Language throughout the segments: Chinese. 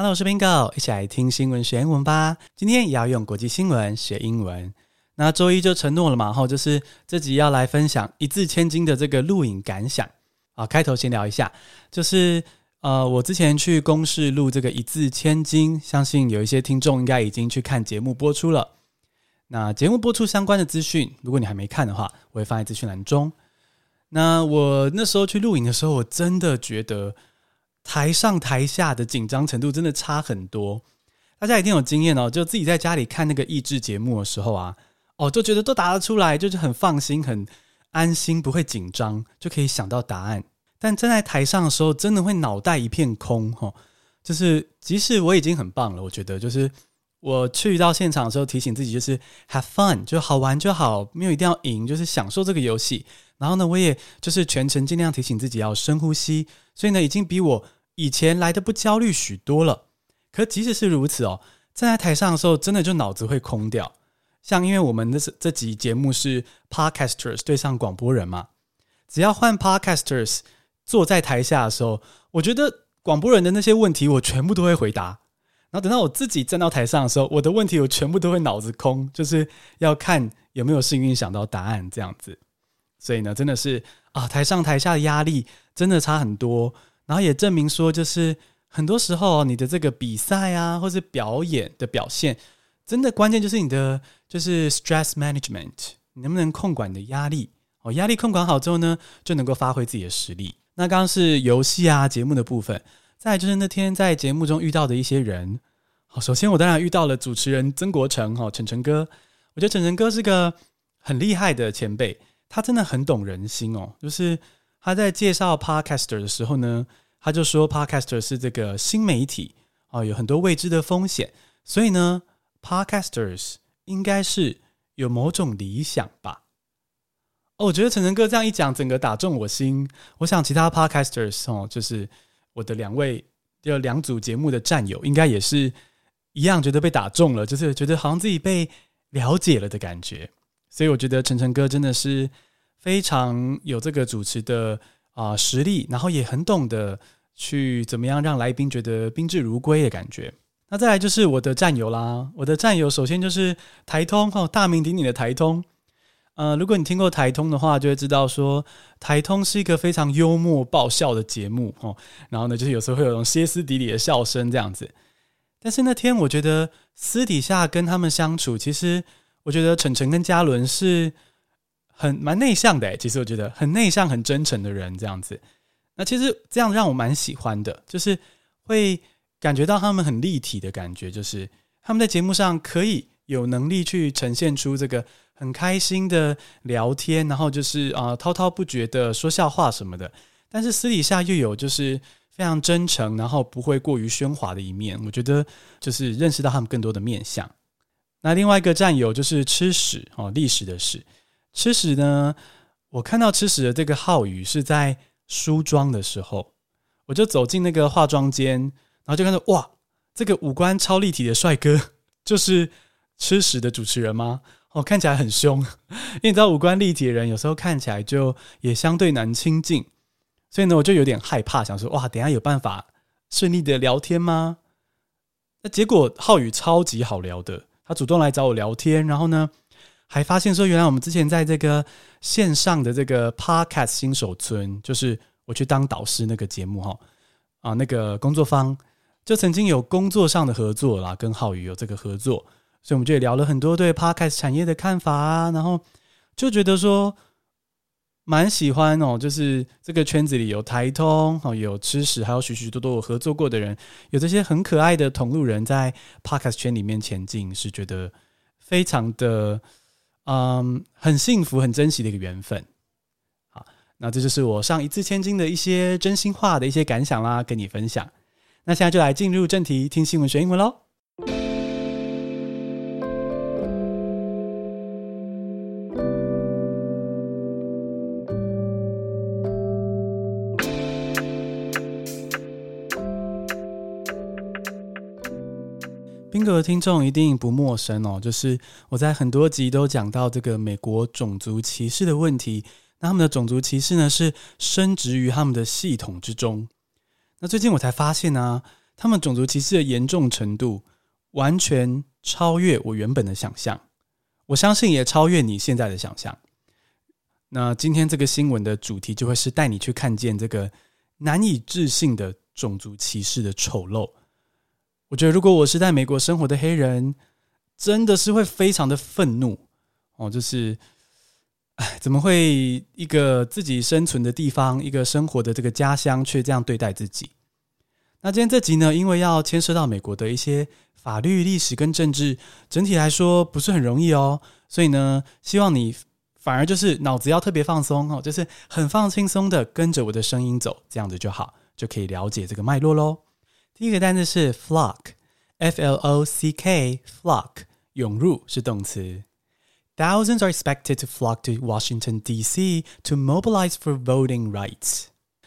Hello，我是 Bingo，一起来听新闻学英文吧。今天也要用国际新闻学英文。那周一就承诺了嘛，后，就是这集要来分享一字千金的这个录影感想啊。开头先聊一下，就是呃，我之前去公视录这个一字千金，相信有一些听众应该已经去看节目播出了。那节目播出相关的资讯，如果你还没看的话，我会放在资讯栏中。那我那时候去录影的时候，我真的觉得。台上台下的紧张程度真的差很多，大家一定有经验哦。就自己在家里看那个益智节目的时候啊，哦，就觉得都答得出来，就是很放心、很安心，不会紧张，就可以想到答案。但站在台上的时候，真的会脑袋一片空，哈。就是即使我已经很棒了，我觉得就是我去到现场的时候，提醒自己就是 have fun，就好玩就好，没有一定要赢，就是享受这个游戏。然后呢，我也就是全程尽量提醒自己要深呼吸，所以呢，已经比我。以前来的不焦虑许多了，可即使是如此哦，站在台上的时候，真的就脑子会空掉。像因为我们的这这集节目是 Podcasters 对上广播人嘛，只要换 Podcasters 坐在台下的时候，我觉得广播人的那些问题我全部都会回答。然后等到我自己站到台上的时候，我的问题我全部都会脑子空，就是要看有没有幸运想到答案这样子。所以呢，真的是啊，台上台下的压力真的差很多。然后也证明说，就是很多时候你的这个比赛啊，或是表演的表现，真的关键就是你的就是 stress management，你能不能控管你的压力？哦，压力控管好之后呢，就能够发挥自己的实力。那刚刚是游戏啊节目的部分，再来就是那天在节目中遇到的一些人。好，首先我当然遇到了主持人曾国城哈，晨晨哥，我觉得晨晨哥是个很厉害的前辈，他真的很懂人心哦，就是。他在介绍 Podcaster 的时候呢，他就说 Podcaster 是这个新媒体啊，有很多未知的风险，所以呢，Podcasters 应该是有某种理想吧。哦，我觉得晨晨哥这样一讲，整个打中我心。我想其他 Podcasters 哦，就是我的两位就两组节目的战友，应该也是一样，觉得被打中了，就是觉得好像自己被了解了的感觉。所以我觉得晨晨哥真的是。非常有这个主持的啊、实力，然后也很懂得去怎么样让来宾觉得宾至如归的感觉。那再来就是我的战友啦，我的战友首先就是台通哦，大名鼎鼎的台通。呃，如果你听过台通的话，就会知道说台通是一个非常幽默爆笑的节目哦。然后呢，就是有时候会有种歇斯底里的笑声这样子。但是那天我觉得私底下跟他们相处，其实我觉得晨晨跟嘉伦是。很蛮内向的，其实我觉得很内向、很真诚的人这样子，那其实这样让我蛮喜欢的，就是会感觉到他们很立体的感觉，就是他们在节目上可以有能力去呈现出这个很开心的聊天，然后就是啊滔滔不绝的说笑话什么的，但是私底下又有就是非常真诚，然后不会过于喧哗的一面，我觉得就是认识到他们更多的面相。那另外一个战友就是吃屎哦，历史的屎。吃屎呢？我看到吃屎的这个浩宇是在梳妆的时候，我就走进那个化妆间，然后就看到哇，这个五官超立体的帅哥，就是吃屎的主持人吗？哦，看起来很凶，因为你知道五官立体的人有时候看起来就也相对难亲近，所以呢，我就有点害怕，想说哇，等下有办法顺利的聊天吗？那结果浩宇超级好聊的，他主动来找我聊天，然后呢，还发现说，原来我们之前在这个线上的这个 Podcast 新手村，就是我去当导师那个节目哈啊，那个工作坊就曾经有工作上的合作啦，跟浩宇有这个合作，所以我们就也聊了很多对 Podcast 产业的看法啊，然后就觉得说蛮喜欢哦，就是这个圈子里有台通哦，有吃史，还有许许多多我合作过的人，有这些很可爱的同路人在 Podcast 圈里面前进，是觉得非常的。嗯，很幸福、很珍惜的一个缘分。好，那这就是我上一字千金的一些真心话的一些感想啦，跟你分享。那现在就来进入正题，听新闻学英文喽。各位听众一定不陌生哦，就是我在很多集都讲到这个美国种族歧视的问题。那他们的种族歧视呢，是深植于他们的系统之中。那最近我才发现呢、啊，他们种族歧视的严重程度完全超越我原本的想象，我相信也超越你现在的想象。那今天这个新闻的主题就会是带你去看见这个难以置信的种族歧视的丑陋。我觉得如果我是在美国生活的黑人，真的是会非常的愤怒哦，就是，哎，怎么会一个自己生存的地方，一个生活的这个家乡，却这样对待自己？那今天这集呢，因为要牵涉到美国的一些法律、历史跟政治，整体来说不是很容易哦，所以呢，希望你。反而就是脑子要特别放松哦，就是很放轻松的跟着我的声音走，这样子就好，就可以了解这个脉络喽。第一个单词是 flock，f l o c k，flock，涌入是动词。Thousands are expected to flock to Washington D.C. to mobilize for voting rights。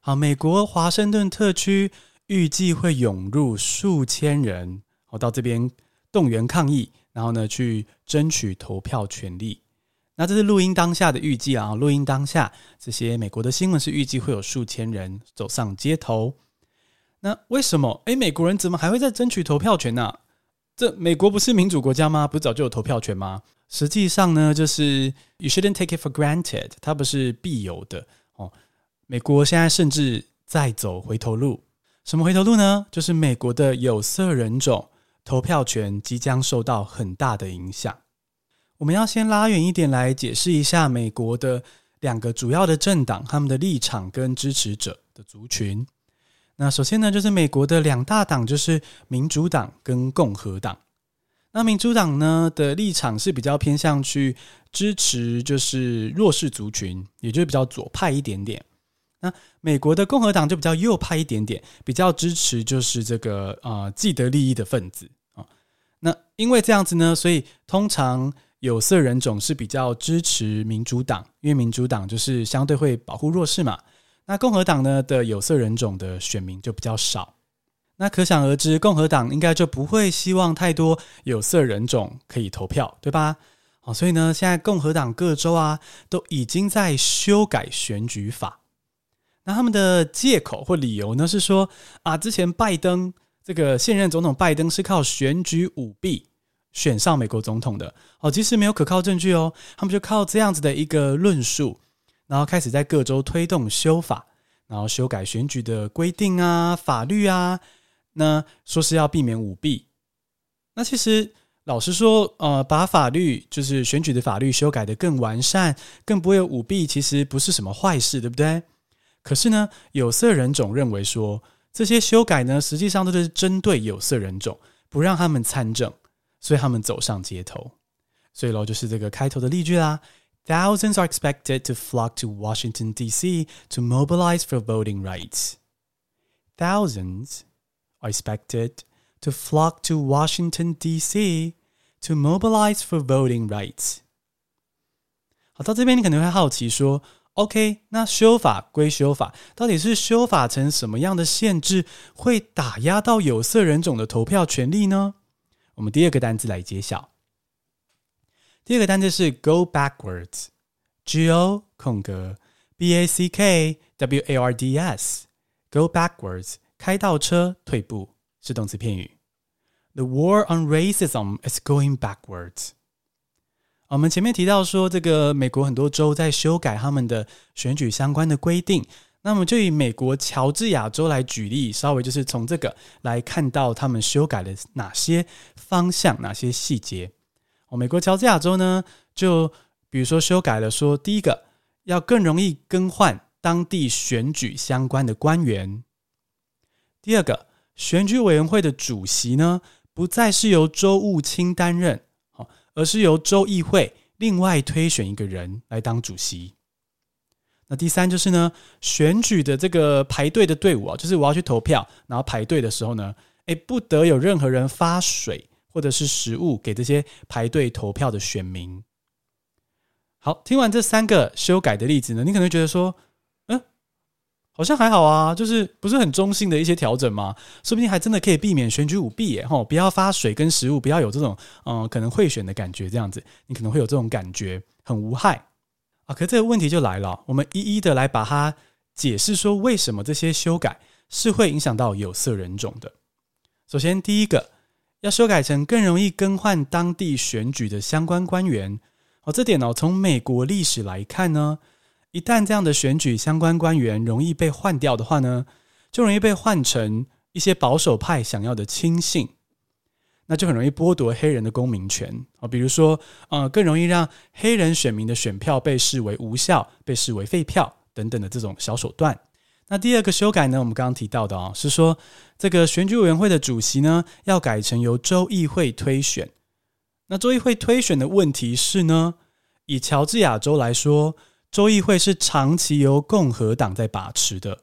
好，美国华盛顿特区预计会涌入数千人，好，到这边动员抗议，然后呢去争取投票权利。那这是录音当下的预计啊，录音当下这些美国的新闻是预计会有数千人走上街头。 那为什么？诶，美国人怎么还会在争取投票权呢？这美国不是民主国家吗？不是早就有投票权吗？实际上呢，就是 you shouldn't take it for granted，它不是必有的哦。美国现在甚至在走回头路。什么回头路呢？就是美国的有色人种投票权即将受到很大的影响。我们要先拉远一点来解释一下美国的两个主要的政党，他们的立场跟支持者的族群。那首先呢，就是美国的两大党，就是民主党跟共和党。那民主党呢的立场是比较偏向去支持就是弱势族群，也就是比较左派一点点。那美国的共和党就比较右派一点点，比较支持就是这个呃既得利益的分子啊。那因为这样子呢，所以通常。有色人种是比较支持民主党，因为民主党就是相对会保护弱势嘛。那共和党呢的有色人种的选民就比较少，那可想而知，共和党应该就不会希望太多有色人种可以投票，对吧？好，所以呢，现在共和党各州啊都已经在修改选举法。那他们的借口或理由呢是说啊，之前拜登这个现任总统拜登是靠选举舞弊。选上美国总统的哦，即使没有可靠证据哦，他们就靠这样子的一个论述，然后开始在各州推动修法，然后修改选举的规定啊、法律啊，那说是要避免舞弊。那其实老实说，呃，把法律就是选举的法律修改得更完善，更不会有舞弊，其实不是什么坏事，对不对？可是呢，有色人种认为说，这些修改呢，实际上都是针对有色人种，不让他们参政。所以他们走上街头，所以喽，就是这个开头的例句啦。Thousands are expected to flock to Washington D.C. to mobilize for voting rights. Thousands are expected to flock to Washington D.C. to mobilize for voting rights. 好，到这边你可能会好奇说，OK，那修法归修法，到底是修法成什么样的限制，会打压到有色人种的投票权利呢？我们第二个单词来揭晓。 第二个单词是 go backwards，G O 空格 B A C K W A R D S，go backwards 开倒车退步是动词片语。The war on racism is going backwards。我们前面提到说，这个美国很多州在修改他们的选举相关的规定。那么就以美国乔治亚州来举例，稍微就是从这个来看到他们修改了哪些方向、哪些细节。美国乔治亚州呢，就比如说修改了说，第一个要更容易更换当地选举相关的官员；第二个，选举委员会的主席呢，不再是由州务卿担任，而是由州议会另外推选一个人来当主席。那第三就是呢，选举的这个排队的队伍啊，就是我要去投票，然后排队的时候呢，诶，不得有任何人发水或者是食物给这些排队投票的选民。好，听完这三个修改的例子呢，你可能觉得说，嗯，好像还好啊，就是不是很中性的一些调整嘛？说不定还真的可以避免选举舞弊耶，吼，不要发水跟食物，不要有这种嗯可能贿选的感觉，这样子你可能会有这种感觉，很无害。啊，可这个问题就来了，我们一一的来把它解释说，为什么这些修改是会影响到有色人种的。首先，第一个要修改成更容易更换当地选举的相关官员。哦，这点哦，从美国历史来看呢，一旦这样的选举相关官员容易被换掉的话呢，就容易被换成一些保守派想要的亲信。那就很容易剥夺黑人的公民权啊，比如说，呃，更容易让黑人选民的选票被视为无效、被视为废票等等的这种小手段。那第二个修改呢，我们刚刚提到的啊，是说这个选举委员会的主席呢，要改成由州议会推选。那州议会推选的问题是呢，以乔治亚州来说，州议会是长期由共和党在把持的，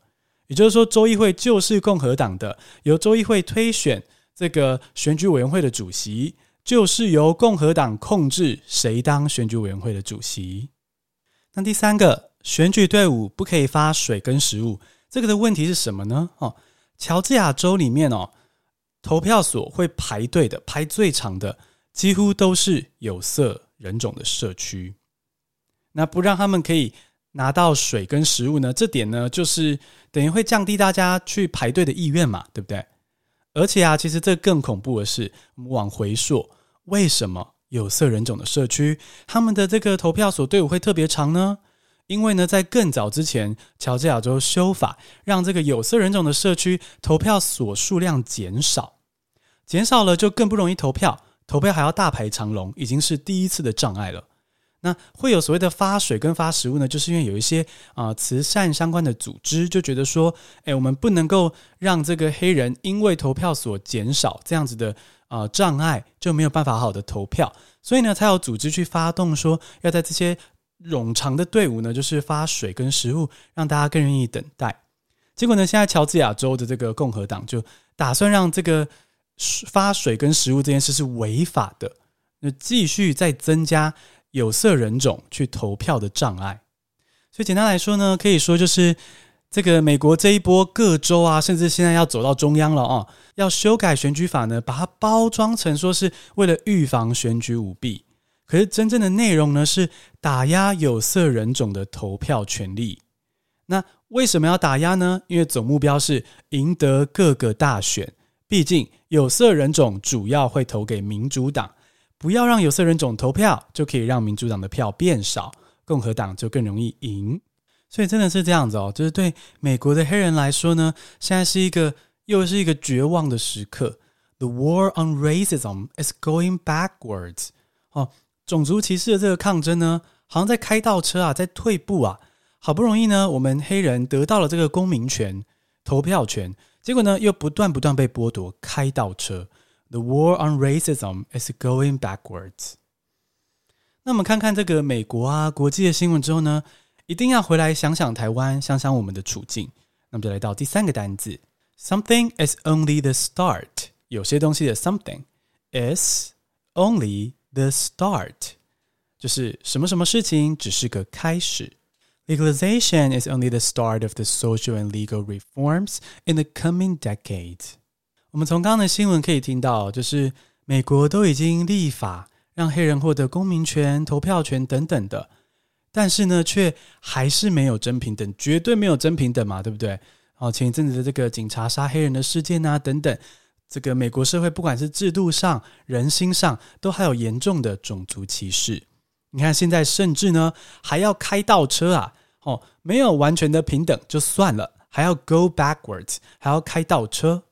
也就是说，州议会就是共和党的，由州议会推选。这个选举委员会的主席就是由共和党控制，谁当选举委员会的主席？那第三个，选举队伍不可以发水跟食物，这个的问题是什么呢？哦，乔治亚州里面哦，投票所会排队的，排最长的，几乎都是有色人种的社区。那不让他们可以拿到水跟食物呢？这点呢，就是等于会降低大家去排队的意愿嘛，对不对？而且啊，其实这更恐怖的是，我们往回溯，为什么有色人种的社区他们的这个投票所队伍会特别长呢？因为呢，在更早之前，乔治亚州修法，让这个有色人种的社区投票所数量减少，减少了就更不容易投票，投票还要大排长龙，已经是第一次的障碍了。那会有所谓的发水跟发食物呢，就是因为有一些啊、慈善相关的组织就觉得说，哎，我们不能够让这个黑人因为投票所减少这样子的啊、障碍，就没有办法好好的投票，所以呢，才有组织去发动说，要在这些冗长的队伍呢，就是发水跟食物，让大家更愿意等待。结果呢，现在乔治亚州的这个共和党就打算让这个发水跟食物这件事是违法的，那继续再增加。有色人种去投票的障碍，所以简单来说呢，可以说就是这个美国这一波各州啊，甚至现在要走到中央了啊，要修改选举法呢，把它包装成说是为了预防选举舞弊，可是真正的内容呢是打压有色人种的投票权利。那为什么要打压呢？因为总目标是赢得各个大选，毕竟有色人种主要会投给民主党。不要让有色人种投票，就可以让民主党的票变少，共和党就更容易赢。所以真的是这样子哦，就是对美国的黑人来说呢，现在是一个又是一个绝望的时刻。The war on racism is going backwards。哦，种族歧视的这个抗争呢，好像在开倒车啊，在退步啊。好不容易呢，我们黑人得到了这个公民权、投票权，结果呢，又不断不断被剥夺，开倒车。The war on racism is going backwards。那我们看看这个美国啊，国际的新闻之后呢，一定要回来想想台湾，想想我们的处境。那么就来到第三个单字，something is only the start。有些东西的 something is only the start，就是什么什么事情只是个开始。Legalization is only the start of the social and legal reforms in the coming decades。我们从刚刚的新闻可以听到，就是美国都已经立法让黑人获得公民权、投票权等等的，但是呢，却还是没有真平等，绝对没有真平等嘛，对不对？哦，前一阵子的这个警察杀黑人的事件啊，等等，这个美国社会不管是制度上、人心上，都还有严重的种族歧视。你看现在甚至呢，还要开倒车啊，哦，没有完全的平等就算了，还要 go backwards，还要开倒车。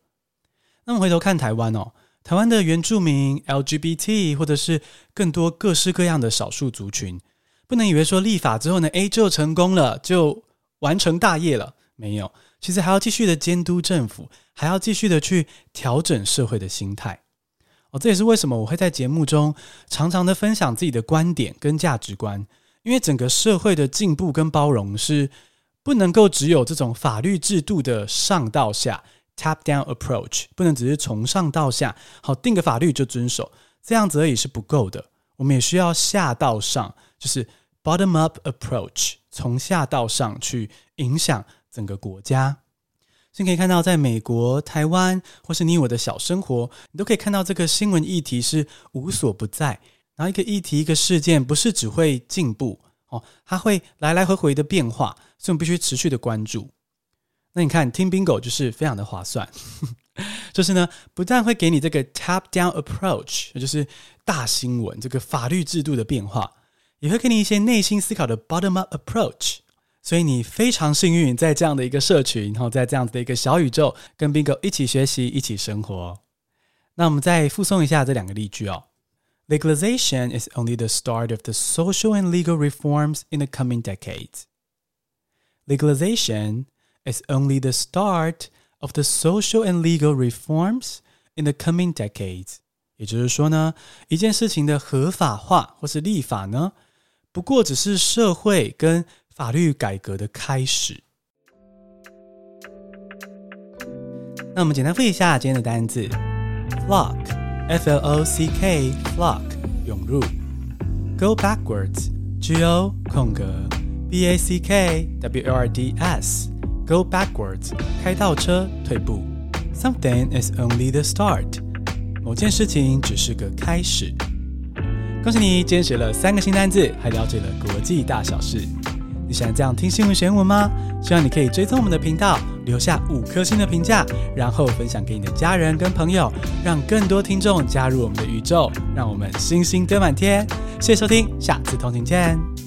那么回头看台湾哦，台湾的原住民、LGBT 或者是更多各式各样的少数族群，不能以为说立法之后呢，A 就成功了，就完成大业了，没有，其实还要继续的监督政府，还要继续的去调整社会的心态。哦，这也是为什么我会在节目中常常的分享自己的观点跟价值观，因为整个社会的进步跟包容是不能够只有这种法律制度的上到下。Top-down approach 不能只是从上到下，好，定个法律就遵守，这样子而已是不够的。我们也需要下到上，就是 bottom-up approach，从下到上去影响整个国家。所以可以看到，在美国、台湾或是你我的小生活，你都可以看到这个新闻议题是无所不在。然后一个议题、一个事件，不是只会进步哦，它会来来回回的变化，所以我们必须持续的关注。那你看听 Bingo 就是非常的划算。就是呢，不但会给你这个 top-down approach，也就是大新闻这个法律制度的变化，也会给你一些内心思考的 bottom-up approach。所以你非常幸运，在这样的一个社群，然后在这样子的一个小宇宙，跟 Bingo 一起学习，一起生活。那我们再附送一下这两个例句哦。Legalization is only the start of the social and legal reforms in the coming decades. Legalization is only the start of the social and legal reforms in the coming decades. 也就是说呢，一件事情的合法化或是立法呢，不过只是社会跟法律改革的开始。那我们简单复习一下今天的单字：flock，f l o c k，flock，涌入；go backwards，g o 空格 b a c k w r d s，go backwards，开倒车，退步。Something is only the start，某件事情只是个开始。恭喜你，今天学了三个新单字，还了解了国际大小事。你喜欢这样听新闻选文吗？希望你可以追踪我们的频道，留下五颗星的评价，然后分享给你的家人跟朋友，让更多听众加入我们的宇宙，让我们星星堆满天。谢谢收听，下次同频见。